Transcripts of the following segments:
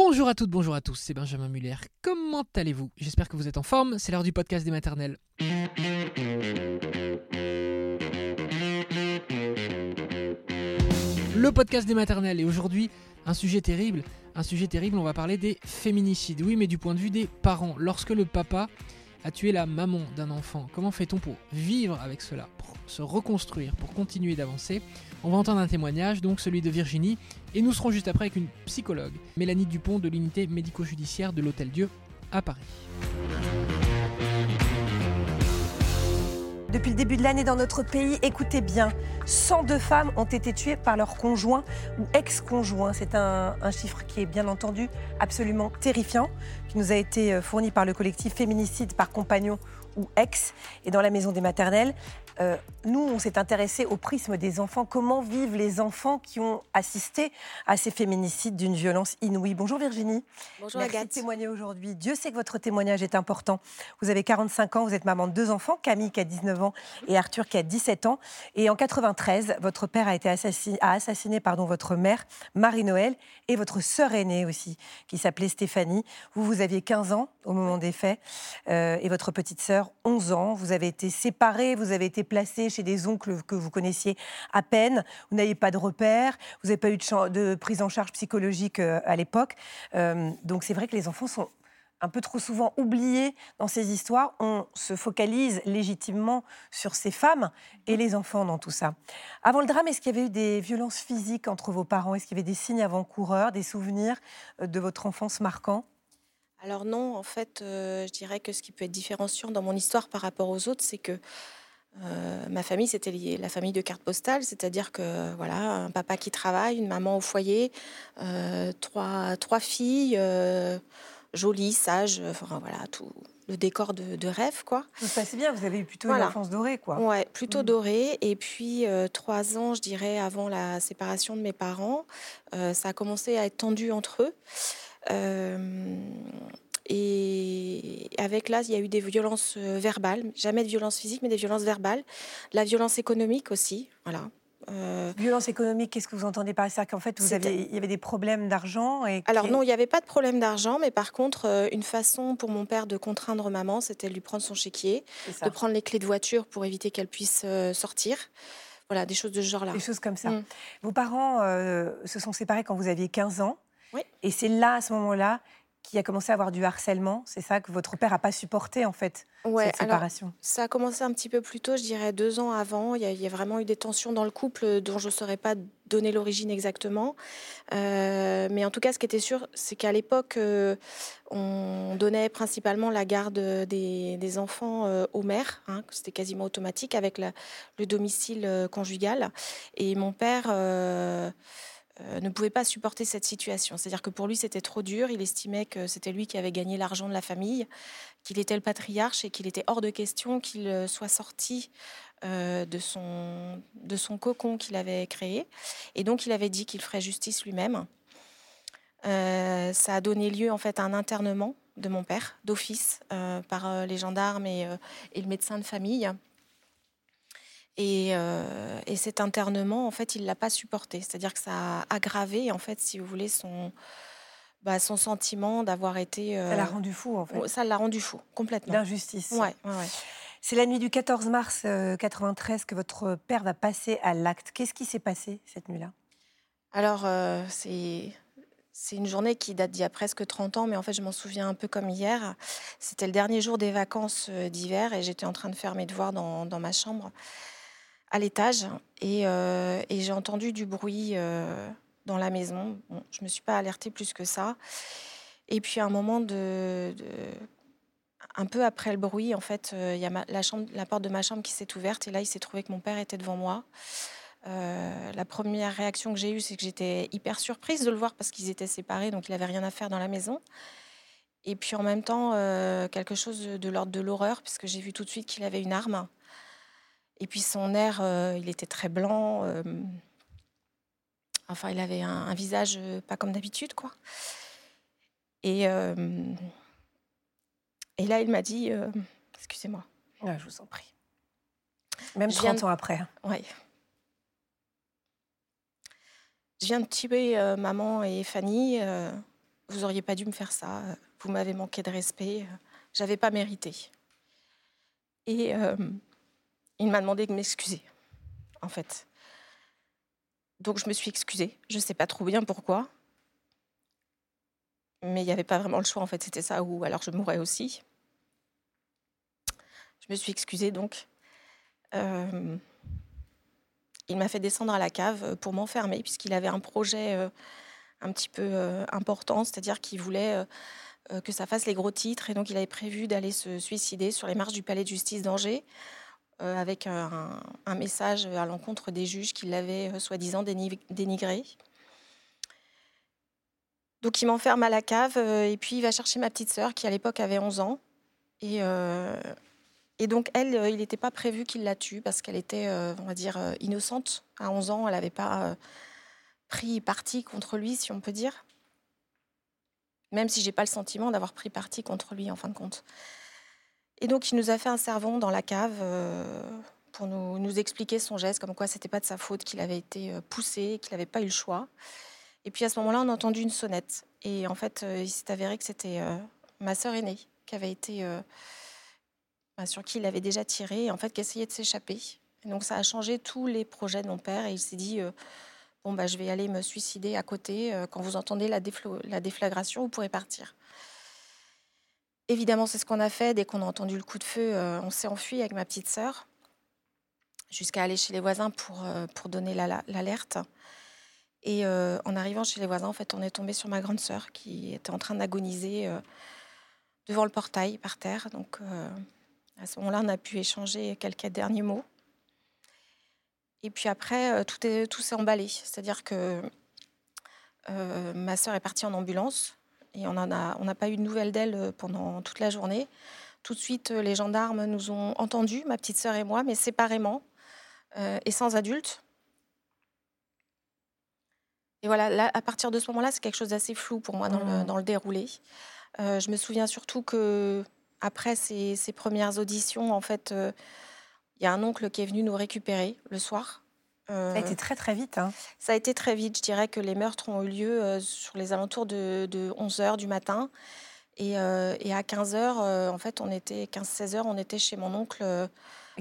Bonjour à toutes, bonjour à tous, c'est Benjamin Muller. Comment allez-vous? J'espère que vous êtes en forme, c'est l'heure du podcast des maternelles. Le podcast des maternelles et aujourd'hui un sujet terrible, un sujet terrible, on va parler des féminicides. Oui, mais du point de vue des parents, lorsque le papa a tué la maman d'un enfant, comment fait-on pour vivre avec cela, pour se reconstruire, pour continuer d'avancer? On va entendre un témoignage, donc celui de Virginie, et nous serons juste après avec une psychologue, Mélanie Dupont de l'unité médico-judiciaire de l'Hôtel Dieu à Paris. Depuis le début de l'année dans notre pays, écoutez bien, 102 femmes ont été tuées par leur conjoint ou ex-conjoint. C'est un, un, chiffre qui est bien entendu absolument terrifiant, qui nous a été euh, fourni par le collectif Féminicide par compagnon ou ex. Et dans la maison des maternelles, euh, nous, on s'est intéressé au prisme des enfants. Comment vivent les enfants qui ont assisté à ces féminicides d'une violence inouïe? Bonjour Virginie. Bonjour Merci Agathe. de témoigner aujourd'hui. Dieu sait que votre témoignage est important. Vous avez 45 ans, vous êtes maman de deux enfants, Camille qui a 19 ans et Arthur qui a 17 ans. Et en 93, votre père a été assassiné, a assassiné pardon, votre mère, Marie-Noël, et votre sœur aînée aussi, qui s'appelait Stéphanie. Vous, vous aviez 15 ans au moment des faits, euh, et votre petite sœur, 11 ans. Vous avez été séparés, vous avez été placés chez des oncles que vous connaissiez à peine. Vous n'aviez pas de repères, vous n'avez pas eu de, prise en charge psychologique euh, à l'époque. Euh, donc c'est vrai que les enfants sont un peu trop souvent oubliés dans ces histoires. On se focalise légitimement sur ces femmes et les enfants dans tout ça. Avant le drame, est-ce qu'il y avait eu des violences physiques entre vos parents? Est-ce qu'il y avait des signes avant-coureurs, des souvenirs euh, de votre enfance marquants? Alors non, en fait, je dirais que ce qui peut être différenciant dans mon histoire par rapport aux autres, c'est que euh, ma famille, c'était la famille de carte postale, c'est-à-dire que voilà, un papa qui travaille, une maman au foyer, euh, trois, trois filles, euh, jolies, sages, enfin voilà, tout le décor de, de rêve, quoi. Ça se bien, vous avez eu plutôt voilà. une enfance dorée, quoi. Ouais, plutôt mmh. dorée. Et puis, trois ans, je dirais, avant la séparation de mes parents, ça a commencé à être tendu entre eux. Et avec là, il y a eu des violences euh, verbales, jamais de violences physiques, mais des violences verbales. La violence économique aussi, voilà. Euh, violence économique, qu'est-ce que vous entendez par ça? Qu'en fait, vous avez, il y avait des problèmes d'argent et Alors non, il n'y avait pas de problème d'argent, mais par contre, euh, une façon pour mon père de contraindre maman, c'était de lui prendre son chéquier, de prendre les clés de voiture pour éviter qu'elle puisse sortir. Voilà, des choses de ce genre-là. Des choses comme ça. Mm. Vos parents euh, se sont séparés quand vous aviez 15 ans. Oui. Et c'est là, à ce moment-là, qu'il a commencé à avoir du harcèlement. C'est ça que votre père n'a pas supporté, en fait, ouais, cette séparation? alors, Ça a commencé un petit peu plus tôt, je dirais deux ans avant. Il y a, il y a vraiment eu des tensions dans le couple dont je ne saurais pas donner l'origine exactement. Euh, mais en tout cas, ce qui était sûr, c'est qu'à l'époque, euh, on donnait principalement la garde des, des enfants euh, aux mères. Hein, C'était quasiment automatique avec la, le domicile conjugal. Et mon père ne pouvait pas supporter cette situation. C'est-à-dire que pour lui, c'était trop dur. Il estimait que c'était lui qui avait gagné l'argent de la famille, qu'il était le patriarche et qu'il était hors de question qu'il euh, soit sorti euh, de, son, de son cocon qu'il avait créé. Et donc, il avait dit qu'il ferait justice lui-même. Euh, ça a donné lieu en fait à un internement de mon père d'office euh, par les gendarmes et, le médecin de famille. Et, euh, et, cet internement, en fait, il l'a pas supporté. C'est-à-dire que ça a aggravé, en fait, si vous voulez, son, bah, son sentiment d'avoir été. Euh... Ça l'a rendu fou, en fait. Ça l'a rendu fou, complètement. D'injustice. Ouais, ouais, ouais. C'est la nuit du 14 mars euh, 93 que votre père va passer à l'acte. Qu'est-ce qui s'est passé cette nuit-là? Alors, euh, c'est. C'est une journée qui date d'il y a presque 30 ans, mais en fait, je m'en souviens un peu comme hier. C'était le dernier jour des vacances euh, d'hiver et j'étais en train de faire mes devoirs dans, dans ma chambre à l'étage et, euh, et j'ai entendu du bruit euh, dans la maison. Je ne me suis pas alertée plus que ça. Et puis à un moment de, un peu après le bruit, en fait, il euh, y a la, porte de ma chambre qui s'est ouverte et là, il s'est trouvé que mon père était devant moi. La première réaction que j'ai eue, c'est que j'étais hyper surprise de le voir parce qu'ils étaient séparés, donc il n'avait rien à faire dans la maison. Et puis en même temps, quelque chose de, de l'ordre de l'horreur, puisque j'ai vu tout de suite qu'il avait une arme. Et puis son air, euh, il était très blanc. Euh, enfin, il avait un, un visage euh, pas comme d'habitude, quoi. Et, et là, il m'a dit, excusez-moi. Ouais, je vous en prie. Même 30 de... ans après. Oui. Je viens de tuer euh, maman et Fanny. euh, vous auriez pas dû me faire ça. Vous m'avez manqué de respect. J'avais pas mérité. Et il m'a demandé de m'excuser, en fait. Donc je me suis excusée. Je ne sais pas trop bien pourquoi. Mais il n'y avait pas vraiment le choix, en fait. C'était ça ou alors je mourrais aussi. Je me suis excusée donc. Euh, il m'a fait descendre à la cave pour m'enfermer, puisqu'il avait un projet euh, un petit peu euh, important, c'est-à-dire qu'il voulait que ça fasse les gros titres. Et donc il avait prévu d'aller se suicider sur les marches du palais de justice d'Angers euh, avec un, message à l'encontre des juges qui l'avaient euh, soi-disant dénigré. Donc il m'enferme à la cave euh, et puis il va chercher ma petite sœur qui à l'époque avait 11 ans. Et, et donc elle, il n'était pas prévu qu'il la tue parce qu'elle était, on va dire, innocente. À 11 ans, elle n'avait pas pris parti contre lui, si on peut dire. Même si j'ai pas le sentiment d'avoir pris parti contre lui en fin de compte. Et donc, il nous a fait un servon dans la cave euh, pour nous, expliquer son geste, comme quoi c'était pas de sa faute, qu'il avait été euh, poussé, qu'il n'avait pas eu le choix. Et puis à ce moment-là, on a entendu une sonnette. Et en fait, euh, il s'est avéré que c'était ma sœur aînée qui avait été bah, sur qui il avait déjà tiré, et en fait, qui essayait de s'échapper. Donc, ça a changé tous les projets de mon père. Et il s'est dit bon bah, je vais aller me suicider à côté. Quand vous entendez la déflagration, vous pourrez partir. Évidemment, c'est ce qu'on a fait. Dès qu'on a entendu le coup de feu, euh, on s'est enfui avec ma petite sœur jusqu'à aller chez les voisins pour, euh, pour donner l'alerte. Et euh, en arrivant chez les voisins, en fait, on est tombé sur ma grande sœur qui était en train d'agoniser devant le portail par terre. Donc, à ce moment-là, on a pu échanger quelques derniers mots. Et puis après, tout s'est tout emballé. C'est-à-dire que ma sœur est partie en ambulance et on n'a pas eu de nouvelles d'elle euh, pendant toute la journée. Tout de suite, euh, les gendarmes nous ont entendus, ma petite sœur et moi, mais séparément euh, et sans adultes. Et voilà, à partir de ce moment-là, c'est quelque chose d'assez flou pour moi dans, le, mmh. dans le, déroulé. je me souviens surtout que après ces, ces premières auditions, en fait, il y a un oncle qui est venu nous récupérer le soir ça a été très très vite. Hein. Ça a été très vite. Je dirais que les meurtres ont eu lieu euh, sur les alentours de, 11h du matin. Et, euh, à 15h, euh, en fait, on était 15-16h, on était chez mon oncle.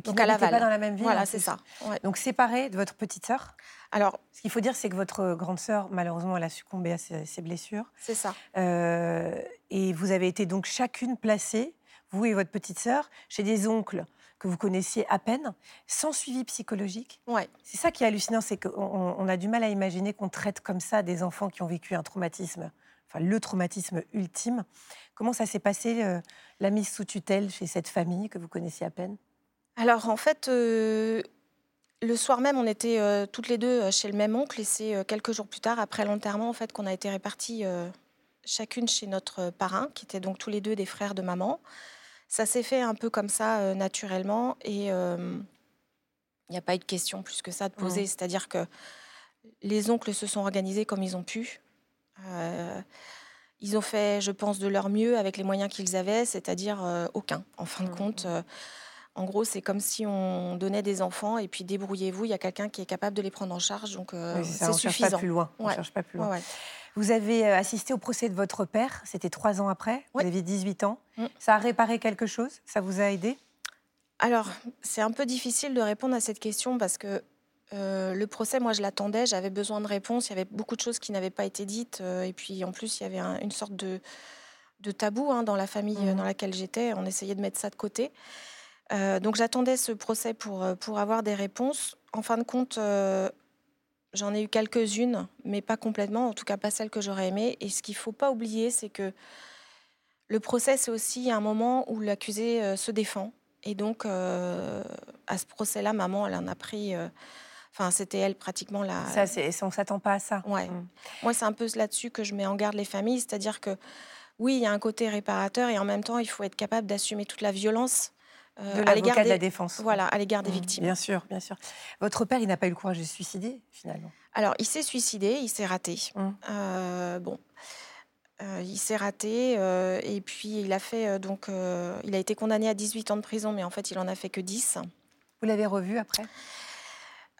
donc à Laval. pas dans la même ville. Voilà, c'est ça. Donc séparé de votre petite sœur? Alors, ce qu'il faut dire, c'est que votre grande sœur, malheureusement, elle a succombé à ses, ses blessures. C'est ça. et vous avez été donc chacune placée, vous et votre petite sœur, chez des oncles que vous connaissiez à peine, sans suivi psychologique. Ouais. C'est ça qui est hallucinant, c'est qu'on a du mal à imaginer qu'on traite comme ça des enfants qui ont vécu un traumatisme, enfin le traumatisme ultime. Comment ça s'est passé, euh, la mise sous tutelle chez cette famille que vous connaissiez à peine? Alors en fait, euh, le soir même, on était euh, toutes les deux chez le même oncle et c'est quelques jours plus tard, après l'enterrement, en fait, qu'on a été répartis chacune chez notre parrain, qui étaient donc tous les deux des frères de maman. Ça s'est fait un peu comme ça, naturellement. Et il n'y a pas eu de question plus que ça de poser. C'est-à-dire que les oncles se sont organisés comme ils ont pu. ils ont fait, je pense, de leur mieux avec les moyens qu'ils avaient, c'est-à-dire aucun. En fin de mmh, compte, mmh. en gros, c'est comme si on donnait des enfants et puis débrouillez-vous, il y a quelqu'un qui est capable de les prendre en charge. Donc, c'est suffisant. Cherche pas plus loin. On cherche pas plus loin. Vous avez euh, assisté au procès de votre père, c'était trois ans après, vous aviez 18 ans. Mm. Ça a réparé quelque chose? Ça vous a aidé? Alors, c'est un peu difficile de répondre à cette question parce que euh, le procès, moi, je l'attendais, j'avais besoin de réponses, il y avait beaucoup de choses qui n'avaient pas été dites, euh, et puis en plus, il y avait une sorte de, de tabou hein, dans la famille mm. dans laquelle j'étais, on essayait de mettre ça de côté. donc j'attendais ce procès pour, pour avoir des réponses. En fin de compte, J'en ai eu quelques-unes, mais pas complètement, en tout cas pas celles que j'aurais aimées. Et ce qu'il ne faut pas oublier, c'est que le procès, c'est aussi un moment où l'accusé euh, se défend. Et donc, euh, à ce procès-là, maman, elle en a pris. Euh, enfin, c'était elle pratiquement la. Ça, on ne s'attend pas à ça. Ouais. Mmh. Moi, c'est un peu là-dessus que je mets en garde les familles. C'est-à-dire que, oui, il y a un côté réparateur et en même temps, il faut être capable d'assumer toute la violence euh, de l'avocat de la défense. Voilà, à l'égard des mmh, victimes. Bien sûr, bien sûr. Votre père, il n'a pas eu le courage de se suicider, finalement? Alors, il s'est suicidé, il s'est raté. Mmh. Euh, bon. Euh, il s'est raté et puis il a fait donc il a été condamné à 18 ans de prison mais en fait il en a fait que 10. Vous l'avez revu après?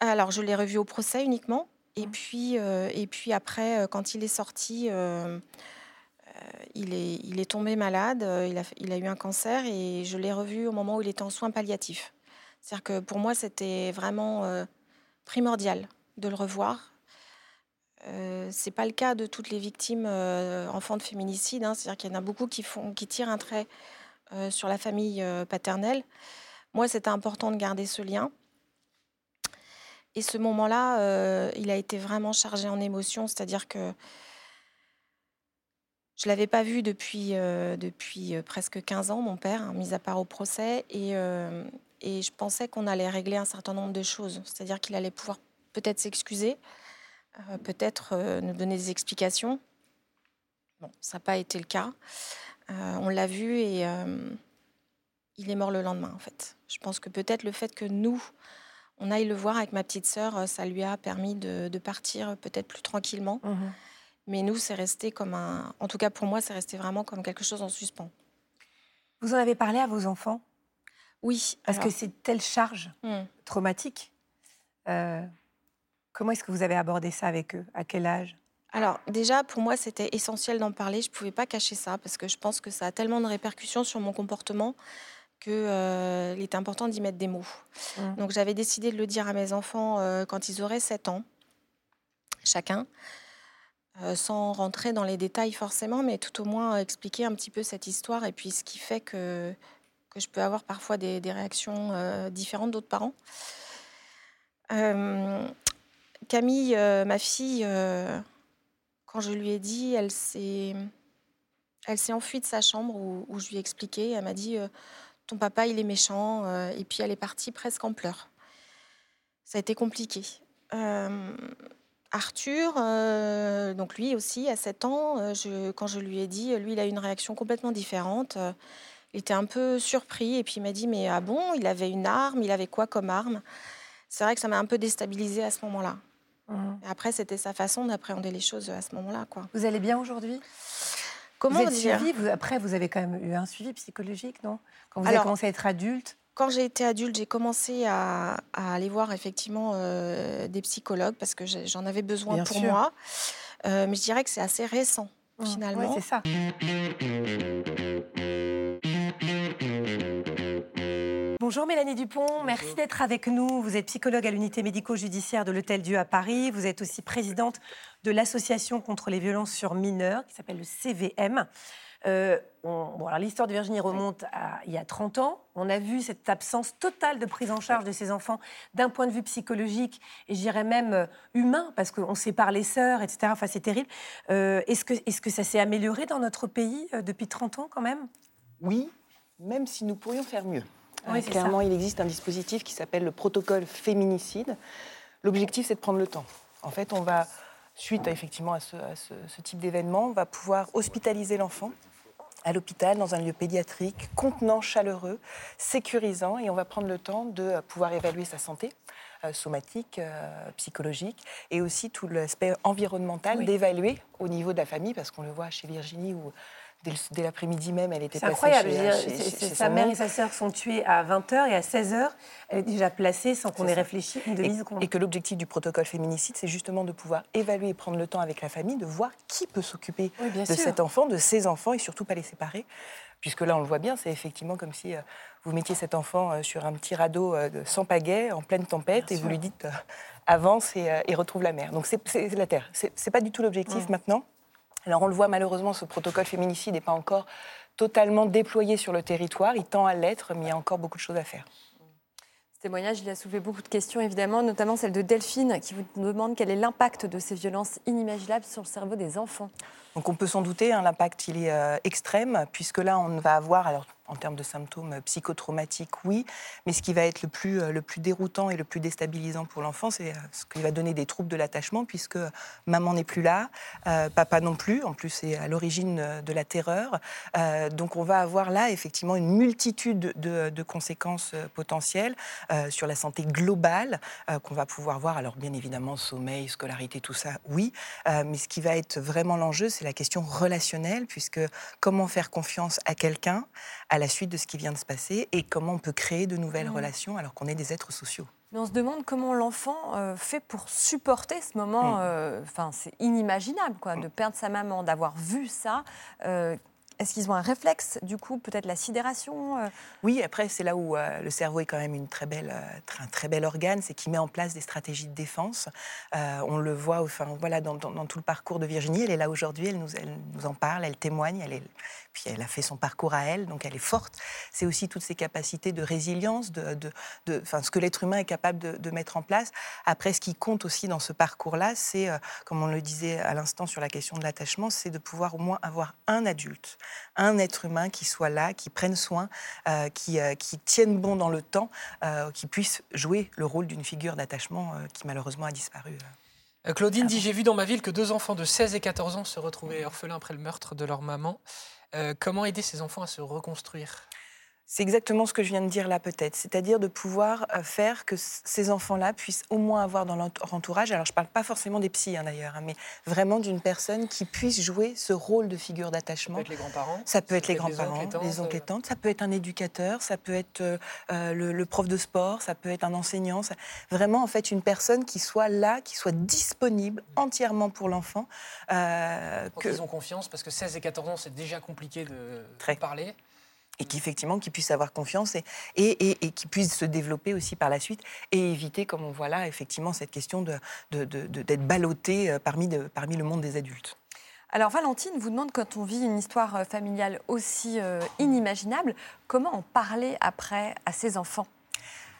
Alors je l'ai revu au procès uniquement et mmh. puis et puis après quand il est sorti il, est, il est tombé malade, il a, il a eu un cancer et je l'ai revu au moment où il était en soins palliatifs. C'est-à-dire que pour moi, c'était vraiment primordial de le revoir. Euh, c'est pas le cas de toutes les victimes enfants de féminicide. Hein. C'est-à-dire qu'il y en a beaucoup qui, qui tirent un trait sur la famille paternelle. Moi, c'était important de garder ce lien. Et ce moment-là, euh, il a été vraiment chargé en émotions, c'est-à-dire que je ne l'avais pas vu depuis, euh, euh, presque 15 ans, mon père, hein, mis à part au procès, et, et je pensais qu'on allait régler un certain nombre de choses, c'est-à-dire qu'il allait pouvoir peut-être s'excuser, peut-être nous donner des explications. Bon, ça n'a pas été le cas. on l'a vu et il est mort le lendemain, en fait. Je pense que peut-être le fait que nous, on aille le voir avec ma petite sœur, euh, ça lui a permis de, partir peut-être plus tranquillement. Mmh Mais nous, c'est resté comme un. En tout cas, pour moi, c'est resté vraiment comme quelque chose en suspens. Vous en avez parlé à vos enfants? Oui. Parce que c'est telle charge mmh. traumatique. Euh, comment est-ce que vous avez abordé ça avec eux? À quel âge? Alors déjà, pour moi, c'était essentiel d'en parler. Je ne pouvais pas cacher ça parce que je pense que ça a tellement de répercussions sur mon comportement qu'il euh, était important d'y mettre des mots. Mmh. Donc j'avais décidé de le dire à mes enfants euh, quand ils auraient 7 ans, chacun, euh, sans rentrer dans les détails forcément, mais tout au moins expliquer un petit peu cette histoire et puis ce qui fait que, que je peux avoir parfois des, réactions différentes d'autres parents. Camille, ma fille, quand je lui ai dit, elle s'est... Elle s'est enfuie de sa chambre où, je lui ai expliqué. Elle m'a dit ton papa, il est méchant. Euh, et puis elle est partie presque en pleurs. Ça a été compliqué. Euh, Arthur, euh, donc lui aussi, à 7 ans, je, quand je lui ai dit, lui, il a une réaction complètement différente. il était un peu surpris et puis il m'a dit, mais ah bon, il avait une arme, il avait quoi comme arme? C'est vrai que ça m'a un peu déstabilisé à ce moment-là. Mmh. Après, c'était sa façon d'appréhender les choses à ce moment-là. Quoi. Vous allez bien aujourd'hui? Comment vous dire? Après, vous avez quand même eu un suivi psychologique, non? Quand vous avez commencé à être adulte? Quand j'ai été adulte, j'ai commencé à, aller voir effectivement euh, des psychologues parce que j'en avais besoin pour moi. Euh, mais je dirais que c'est assez récent, mmh. finalement. c'est ça. Bonjour Mélanie Dupont, merci d'être avec nous. Vous êtes psychologue à l'unité médico-judiciaire de l'Hôtel Dieu à Paris. Vous êtes aussi présidente de l'association contre les violences sur mineurs qui s'appelle le CVM. Euh, l'histoire de Virginie remonte à il y a 30 ans. On a vu cette absence totale de prise en charge de ces enfants d'un point de vue psychologique et je dirais même euh, humain, parce qu'on sépare les sœurs, etc. Enfin, c'est terrible. Euh, est-ce, que, est-ce que ça s'est amélioré dans notre pays depuis 30 ans quand même? Oui, même si nous pourrions faire mieux. Oui, clairement, il existe un dispositif qui s'appelle le protocole féminicide. L'objectif, c'est de prendre le temps. En fait, on va, suite à, effectivement à ce, type d'événement, on va pouvoir hospitaliser l'enfant à l'hôpital, dans un lieu pédiatrique, contenant, chaleureux, sécurisant, et on va prendre le temps de pouvoir évaluer sa santé. euh, somatique, euh, psychologique, et aussi tout l'aspect environnemental, d'évaluer au niveau de la famille, parce qu'on le voit chez Virginie, où Dès, l'après-midi même, elle était passée incroyable. Chez, sa mère et sa sœur sont tuées à 20h et à 16h, elle est déjà placée sans qu'on ait réfléchi une demi-seconde. Et, que l'objectif du protocole féminicide, c'est justement de pouvoir évaluer et prendre le temps avec la famille, de voir qui peut s'occuper de cet enfant, de ses enfants et surtout pas les séparer. Puisque là, on le voit bien, c'est effectivement comme si euh, vous mettiez cet enfant euh, sur un petit radeau euh, sans pagaie, en pleine tempête, et vous lui dites avance et, retrouve la mer. Donc c'est la Terre. C'est pas du tout l'objectif maintenant. Alors on le voit malheureusement, ce protocole féminicide n'est pas encore totalement déployé sur le territoire. Il tend à l'être, mais il y a encore beaucoup de choses à faire. Ce témoignage, il a soulevé beaucoup de questions, évidemment, notamment celle de Delphine, qui vous demande quel est l'impact de ces violences inimaginables sur le cerveau des enfants. Donc on peut s'en douter, hein, l'impact il est euh, extrême, puisque là on va avoir, en termes de symptômes psychotraumatiques, oui, mais ce qui va être le plus, euh, le plus déroutant et le plus déstabilisant pour l'enfant, c'est euh, ce qui va donner des troubles de l'attachement, puisque maman n'est plus là, euh, papa non plus, en plus c'est à l'origine de la terreur. donc on va avoir là effectivement une multitude de, conséquences potentielles sur la santé globale qu'on va pouvoir voir. Alors bien évidemment, sommeil, scolarité, tout ça, oui, mais ce qui va être vraiment l'enjeu, c'est la question relationnelle, puisque comment faire confiance à quelqu'un, à la suite de ce qui vient de se passer et comment on peut créer de nouvelles mmh. relations alors qu'on est des êtres sociaux. Mais on se demande comment l'enfant euh, fait pour supporter ce moment. Mm. euh, Enfin, c'est inimaginable, quoi, de perdre sa maman, d'avoir vu ça. Euh, Est-ce qu'ils ont un réflexe, du coup, peut-être la sidération euh, Oui, après, c'est là où euh, le cerveau est quand même une très belle, euh, un très bel organe, c'est qu'il met en place des stratégies de défense. On le voit enfin, voilà, dans, tout le parcours de Virginie. Elle est là aujourd'hui, elle nous, elle nous en parle, elle témoigne, elle puis elle a fait son parcours à elle, donc elle est forte. C'est aussi toutes ses capacités de résilience, de, de- de- ce que l'être humain est capable de, mettre en place. Après, ce qui compte aussi dans ce parcours-là, c'est, comme on le disait à l'instant sur la question de l'attachement, c'est de pouvoir au moins avoir un adulte, un être humain qui soit là, qui prenne soin, euh, qui, euh, qui tienne bon dans le temps, euh, qui puisse jouer le rôle d'une figure d'attachement qui malheureusement a disparu. Claudine dit J'ai vu dans ma ville que deux enfants de 16 et 14 ans se retrouvaient orphelins après le meurtre de leur maman. Euh, comment aider ces enfants à se reconstruire? C'est exactement ce que je viens de dire là peut-être, c'est-à-dire de pouvoir euh, faire que ces enfants-là puissent au moins avoir dans leur entourage, alors je ne parle pas forcément des psys hein, d'ailleurs, hein, mais vraiment d'une personne qui puisse jouer ce rôle de figure Ça peut d'attachement. être les grands-parents Ça peut être les grands-parents, les oncles et tantes, ça peut être un éducateur, ça peut être euh, euh, le, le prof de sport, ça peut être un enseignant. ça- Vraiment, en fait, une personne qui soit là, qui soit disponible entièrement pour l'enfant. euh, que- qu'ils ont confiance, parce que 16 et 14 ans, c'est déjà compliqué de Très. de parler. Et qu'effectivement, qu'ils puissent avoir confiance et, et, et, qu'ils puissent se développer aussi par la suite et éviter, comme on voit là, effectivement, cette question de, de- de- d'être ballotté euh, parmi, parmi le monde des adultes. Alors Valentine vous demande quand on vit une histoire euh, familiale aussi euh, inimaginable, comment en parler après à ses enfants?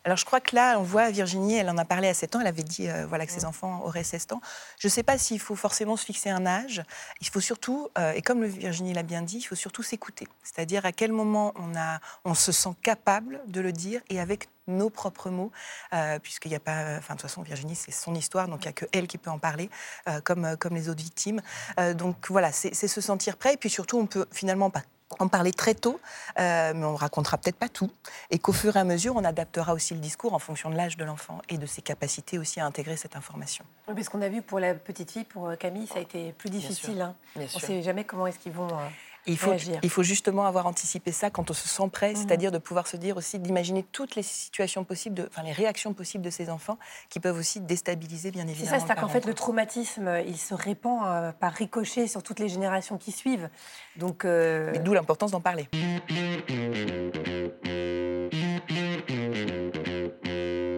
Alors je crois que là, on voit Virginie, elle en a parlé à 7 ans, elle avait dit euh, voilà, que ses enfants auraient 16 ans. Je ne sais pas s'il faut forcément se fixer un âge. Il faut surtout, euh, et comme Virginie l'a bien dit, il faut surtout s'écouter. C'est-à-dire à quel moment on, a, on se sent capable de le dire et avec nos propres mots, euh, puisqu'il n'y a pas, enfin de toute façon Virginie c'est son histoire, donc il n'y a que elle qui peut en parler, euh, comme, comme les autres victimes. Euh, donc voilà, c'est c'est se sentir prêt, et puis surtout on peut finalement pas en parler très tôt, euh, mais on racontera peut-être pas tout, et qu'au fur et à mesure, on adaptera aussi le discours en fonction de l'âge de l'enfant et de ses capacités aussi à intégrer cette information. Oui, parce qu'on a vu pour la petite fille, pour euh, Camille, ça a été plus difficile. hein. Bien On ne sait jamais comment est-ce qu'ils vont. euh, Il faut, réagir. il faut justement avoir anticipé ça quand on se sent prêt, Mhm. c'est-à-dire de pouvoir se dire aussi, d'imaginer toutes les situations possibles, de, enfin les réactions possibles de ces enfants qui peuvent aussi déstabiliser bien C'est évidemment. ça, c'est le qu'en fait, le traumatisme, euh, il se répand euh, par ricochet sur toutes les générations qui suivent. Donc, euh, Mais d'où l'importance d'en parler.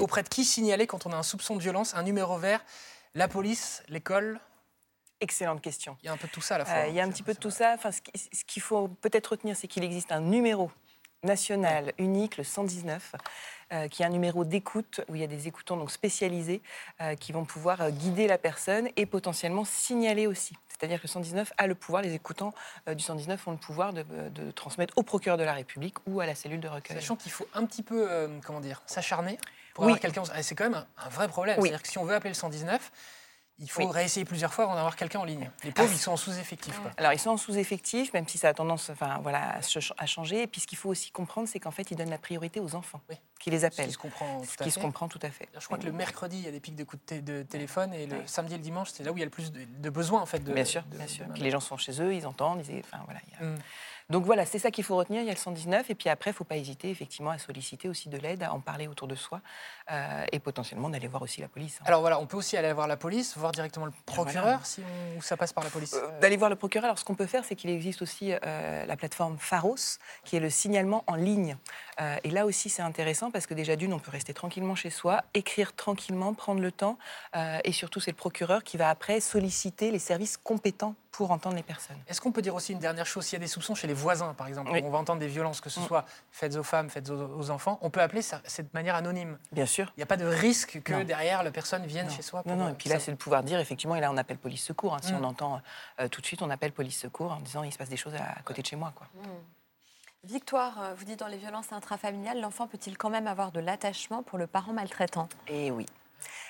Auprès de qui signaler quand on a un soupçon de violence, un numéro vert, la police, l'école Excellente question. Il y a un peu de tout ça à la fois. Euh, il y a un hein, petit j'ai peu de tout ça. Enfin, ce qui- ce qu'il faut peut-être retenir, c'est qu'il existe un numéro national unique, le 119, euh, qui est un numéro d'écoute où il y a des écoutants donc spécialisés euh, qui vont pouvoir euh, guider la personne et potentiellement signaler aussi. C'est-à-dire que le 119 a le pouvoir, les écoutants euh, du 119 ont le pouvoir de, de transmettre au procureur de la République ou à la cellule de recueil. Sachant qu'il faut un petit peu, euh, comment dire, s'acharner pour Oui. avoir quelqu'un. C'est quand même un, un vrai problème. Oui. C'est-à-dire que si on veut appeler le 119, il faut Oui. réessayer plusieurs fois avant d'avoir quelqu'un en ligne. Les pauvres, ils sont en sous-effectif. Alors, ils sont en sous-effectif, même si ça a tendance enfin, voilà, à, changer. Et puis, ce qu'il faut aussi comprendre, c'est qu'en fait, ils donnent la priorité aux enfants Oui. qui les Ce appellent. qui se comprend Ce tout à qui fait. se comprend tout à fait. Je crois que le mercredi, il y a des pics de coups de, té- de téléphone et le samedi et le dimanche, c'est là où il y a le plus de, de besoins en fait. De, bien sûr, bien sûr. Puis les gens sont chez eux, ils entendent. ils- enfin, voilà, il y a- Mm. Donc voilà, c'est ça qu'il faut retenir. Il y a le 119. Et puis après, il ne faut pas hésiter effectivement à solliciter aussi de l'aide, à en parler autour de soi euh, et potentiellement d'aller voir aussi la police. hein. Alors voilà, on peut aussi aller voir la police, voir directement le procureur voilà. si on- ou ça passe par la police. Euh, D'aller voir le procureur. Alors, ce qu'on peut faire, c'est qu'il existe aussi euh, la plateforme Pharos, qui est le signalement en ligne. Euh, et là aussi, c'est intéressant parce que déjà, d'une, on peut rester tranquillement chez soi, écrire tranquillement, prendre le temps. euh, et surtout, c'est le procureur qui va après solliciter les services compétents pour entendre les personnes. Est-ce qu'on peut dire aussi une dernière chose S'il y a des soupçons chez les voisins, par exemple, Oui. on va entendre des violences, que ce Mm. soit faites aux femmes, faites aux, aux enfants, on peut appeler ça, cette manière anonyme. Bien sûr. Il n'y a pas de risque que Non. derrière la personne vienne Non. chez soi. Non, pour, non, euh, et puis là, c'est de pouvoir dire, effectivement, et là, on appelle police secours. hein. si Mm. on entend euh, tout de suite, on appelle police secours en disant il se passe des choses à, à côté de chez moi. Quoi. Victoire, euh, vous dites dans les violences intrafamiliales, l'enfant peut-il quand même avoir de l'attachement pour le parent maltraitant? Et oui.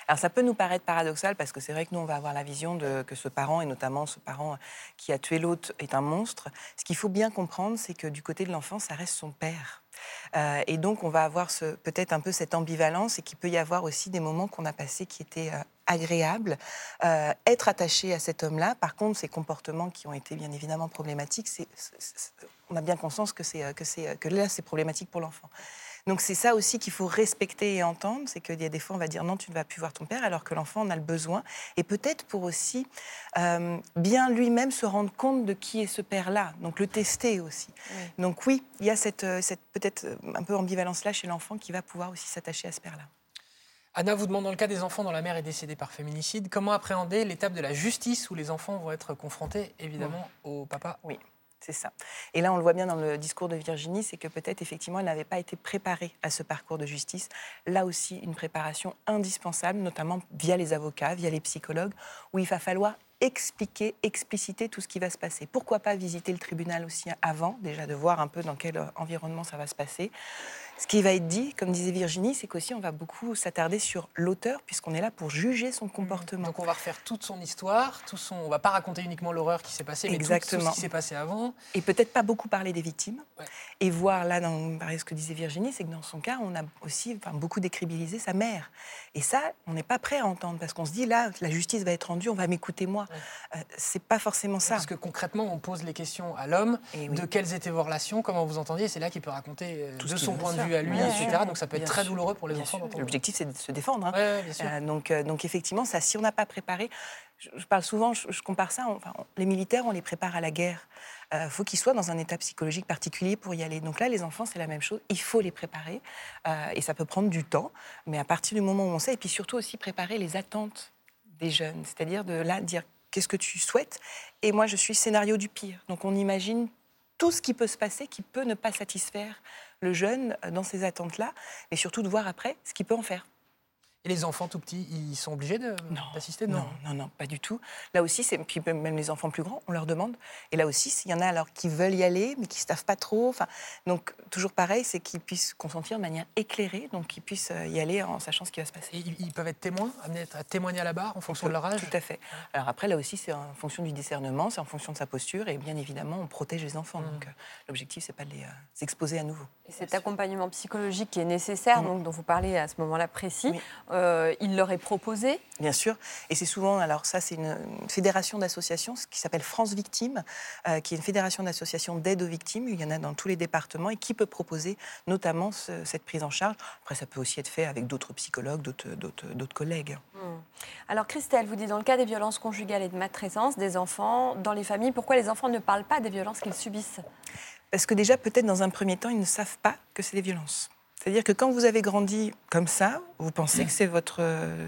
Alors ça peut nous paraître paradoxal parce que c'est vrai que nous on va avoir la vision de que ce parent et notamment ce parent qui a tué l'autre est un monstre. Ce qu'il faut bien comprendre, c'est que du côté de l'enfant, ça reste son père. Euh, et donc on va avoir peut-être un peu cette ambivalence et qu'il peut y avoir aussi des moments qu'on a passés qui étaient euh, agréables. Euh, être attaché à cet homme-là, par contre, ces comportements qui ont été bien évidemment problématiques, on a bien conscience que, que là c'est problématique pour l'enfant. Donc c'est ça aussi qu'il faut respecter et entendre, c'est qu'il y a des fois on va dire non, tu ne vas plus voir ton père, alors que l'enfant en a le besoin, et peut-être pour aussi euh, bien lui-même se rendre compte de qui est ce père-là, donc le tester aussi. Donc oui, il y a cette, euh, cette peut-être euh, un peu ambivalence-là chez l'enfant qui va pouvoir aussi s'attacher à ce père-là. Anna vous demande dans le cas des enfants dont la mère est décédée par féminicide, comment appréhender l'étape de la justice où les enfants vont être confrontés évidemment au papa? Oui. C'est ça. Et là, on le voit bien dans le discours de Virginie, c'est que peut-être effectivement, elle n'avait pas été préparée à ce parcours de justice. Là aussi, une préparation indispensable, notamment via les avocats, via les psychologues, où il va falloir expliquer, expliciter tout ce qui va se passer. Pourquoi pas visiter le tribunal aussi avant, déjà de voir un peu dans quel environnement ça va se passer. Ce qui va être dit, comme disait Virginie, c'est qu'aussi on va beaucoup s'attarder sur l'auteur, puisqu'on est là pour juger son comportement. Donc on va refaire toute son histoire, tout son... on va pas raconter uniquement l'horreur qui s'est passée, mais Exactement. tout, ce qui s'est passé avant. Et peut-être pas beaucoup parler des victimes. Et voir là, dans ce que disait Virginie, c'est que dans son cas, on a aussi enfin, beaucoup décribilisé sa mère. Et ça, on n'est pas prêt à entendre, parce qu'on se dit, là, la justice va être rendue, on va m'écouter moi. Euh, c'est pas forcément ça. Parce que concrètement, on pose les questions à l'homme, de quelles étaient vos relations, comment vous entendiez, c'est là qu'il peut raconter euh, de son point de vue à lui, donc ça peut être très douloureux pour les enfants. L'objectif, c'est de se défendre. Hein. Euh, donc, euh, donc effectivement, ça, si on n'a pas préparé, je, parle souvent, je, compare ça, enfin, les militaires, on les prépare à la guerre. Il euh, faut qu'ils soient dans un état psychologique particulier pour y aller. Donc là, les enfants, c'est la même chose. Il faut les préparer. et ça peut prendre du temps. Mais à partir du moment où on sait, et puis surtout aussi préparer les attentes des jeunes. C'est-à-dire de là, dire qu'est-ce que tu souhaites. Et moi, je suis scénario du pire. Donc on imagine tout ce qui peut se passer qui peut ne pas satisfaire le jeune euh, dans ces attentes-là, et surtout de voir après ce qu'il peut en faire. Et les enfants tout petits, ils sont obligés d'assister non, non, non, pas du tout. Là aussi, c'est puis même les enfants plus grands, on leur demande. Et là aussi, s'il y en a alors qui veulent y aller, mais qui ne savent pas trop. Enfin, donc toujours pareil, c'est qu'ils puissent consentir de manière éclairée, donc qu'ils puissent euh, y aller en sachant ce qui va se passer. Et ils peuvent être témoins, amener à témoigner à la barre en fonction de leur âge? Tout à fait. Alors après, là aussi, c'est en fonction du discernement, c'est en fonction de sa posture, et bien évidemment, on protège les enfants. Mmh. Donc euh, l'objectif, c'est pas de les euh, exposer à nouveau. Et cet accompagnement psychologique qui est nécessaire, mmh. donc dont vous parlez à ce moment-là précis. Euh, il leur est proposé Bien sûr. Et c'est souvent, alors ça, c'est une, fédération d'associations qui s'appelle France Victimes, euh, qui est une fédération d'associations d'aide aux victimes. Il y en a dans tous les départements et qui peut proposer notamment cette prise en charge. Après, ça peut aussi être fait avec d'autres psychologues, d'autres collègues. Hmm. Alors, Christelle, vous dites dans le cas des violences conjugales et de maltraitance des enfants dans les familles, pourquoi les enfants ne parlent pas des violences qu'ils subissent? Parce que déjà, peut-être dans un premier temps, ils ne savent pas que c'est des violences. C'est-à-dire que quand vous avez grandi comme ça, vous pensez que c'est votre,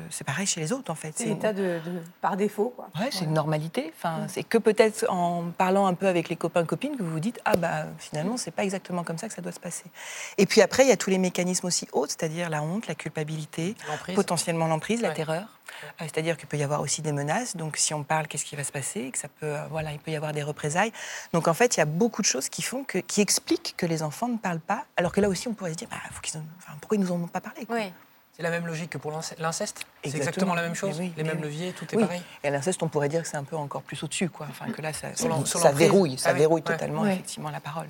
c'est pareil chez les autres en fait. C'est l'état de, par défaut. Quoi. Ouais, c'est une normalité. Enfin, c'est que peut-être en parlant un peu avec les copains copines que vous vous dites ah bah finalement c'est pas exactement comme ça que ça doit se passer. Et puis après il y a tous les mécanismes aussi autres, c'est-à-dire la honte, la culpabilité, potentiellement l'emprise, la terreur. Euh, c'est-à-dire qu'il peut y avoir aussi des menaces. Donc, si on parle, qu'est-ce qui va se passer que ça peut, euh, voilà, il peut y avoir des représailles. Donc, en fait, il y a beaucoup de choses qui font que, qui expliquent que les enfants ne parlent pas. Alors que là aussi, on pourrait se dire, bah, faut qu'ils pourquoi ils nous en ont pas parlé Oui. C'est la même logique que pour l'inceste? C'est exactement la même chose? Les mêmes leviers, tout est pareil Et l'inceste, on pourrait dire que c'est un peu encore plus au-dessus, quoi. Enfin, que là, ça, ça verrouille, ça ah verrouille totalement, effectivement, la parole.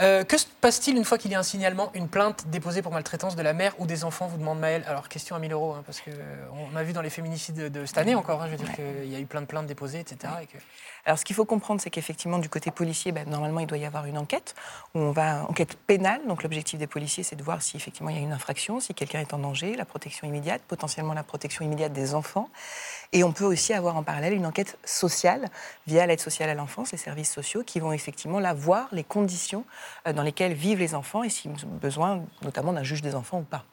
Euh, que se passe-t-il une fois qu'il y a un signalement, une plainte déposée pour maltraitance de la mère ou des enfants vous demande Maëlle. Alors, question à 1000 euros, hein, parce qu'on a vu dans les féminicides de, cette année encore, hein, je veux dire qu'il y a eu plein de plaintes déposées, etc. Et que... Alors, ce qu'il faut comprendre, c'est qu'effectivement, du côté policier, ben, normalement, il doit y avoir une enquête, où on va, enquête pénale. Donc, l'objectif des policiers, c'est de voir si effectivement il y a une infraction, si quelqu'un est en danger, la protection immédiate, potentiellement la protection immédiate des enfants. Et on peut aussi avoir en parallèle une enquête sociale via l'aide sociale à l'enfance, les services sociaux, qui vont effectivement là voir les conditions euh, dans lesquelles vivent les enfants et s'ils ont besoin notamment d'un juge des enfants ou pas.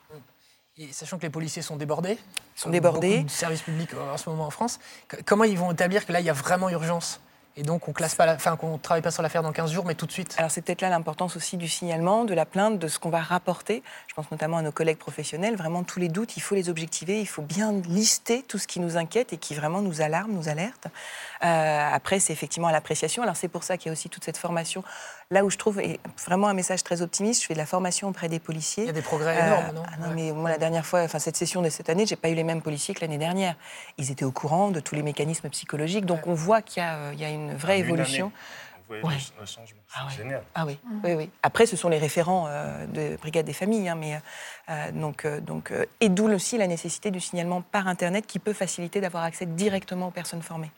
Et sachant que les policiers sont débordés, sont débordés, de services publics en ce moment en France, comment ils vont établir que là il y a vraiment urgence et donc, on classe pas, enfin, qu'on travaille pas sur l'affaire dans 15 jours, mais tout de suite? Alors, c'est peut-être là l'importance aussi du signalement, de la plainte, de ce qu'on va rapporter. Je pense notamment à nos collègues professionnels. Vraiment, tous les doutes, il faut les objectiver, il faut bien lister tout ce qui nous inquiète et qui vraiment nous alarme, nous alerte. Euh, après, c'est effectivement à l'appréciation. Alors, c'est pour ça qu'il y a aussi toute cette formation. Là où je trouve vraiment un message très optimiste, je fais de la formation auprès des policiers. Il y a des progrès énormes, non, ah non mais moi, la dernière fois, enfin, cette session de cette année, j'ai pas eu les mêmes policiers que l'année dernière. Ils étaient au courant de tous les mécanismes psychologiques. Donc, on voit qu'il y, euh, y, a une vraie évolution. On voit un changement. Ah génial. Ah oui. oui, oui. Après, ce sont les référents euh, de Brigade des familles. Hein, mais, donc, donc, et d'où aussi la nécessité du signalement par Internet qui peut faciliter d'avoir accès directement aux personnes formées.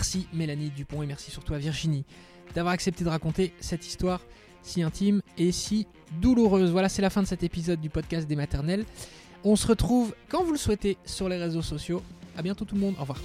Merci Mélanie Dupont et merci surtout à Virginie d'avoir accepté de raconter cette histoire si intime et si douloureuse. Voilà, c'est la fin de cet épisode du podcast des maternelles. On se retrouve quand vous le souhaitez sur les réseaux sociaux. A bientôt tout le monde. Au revoir.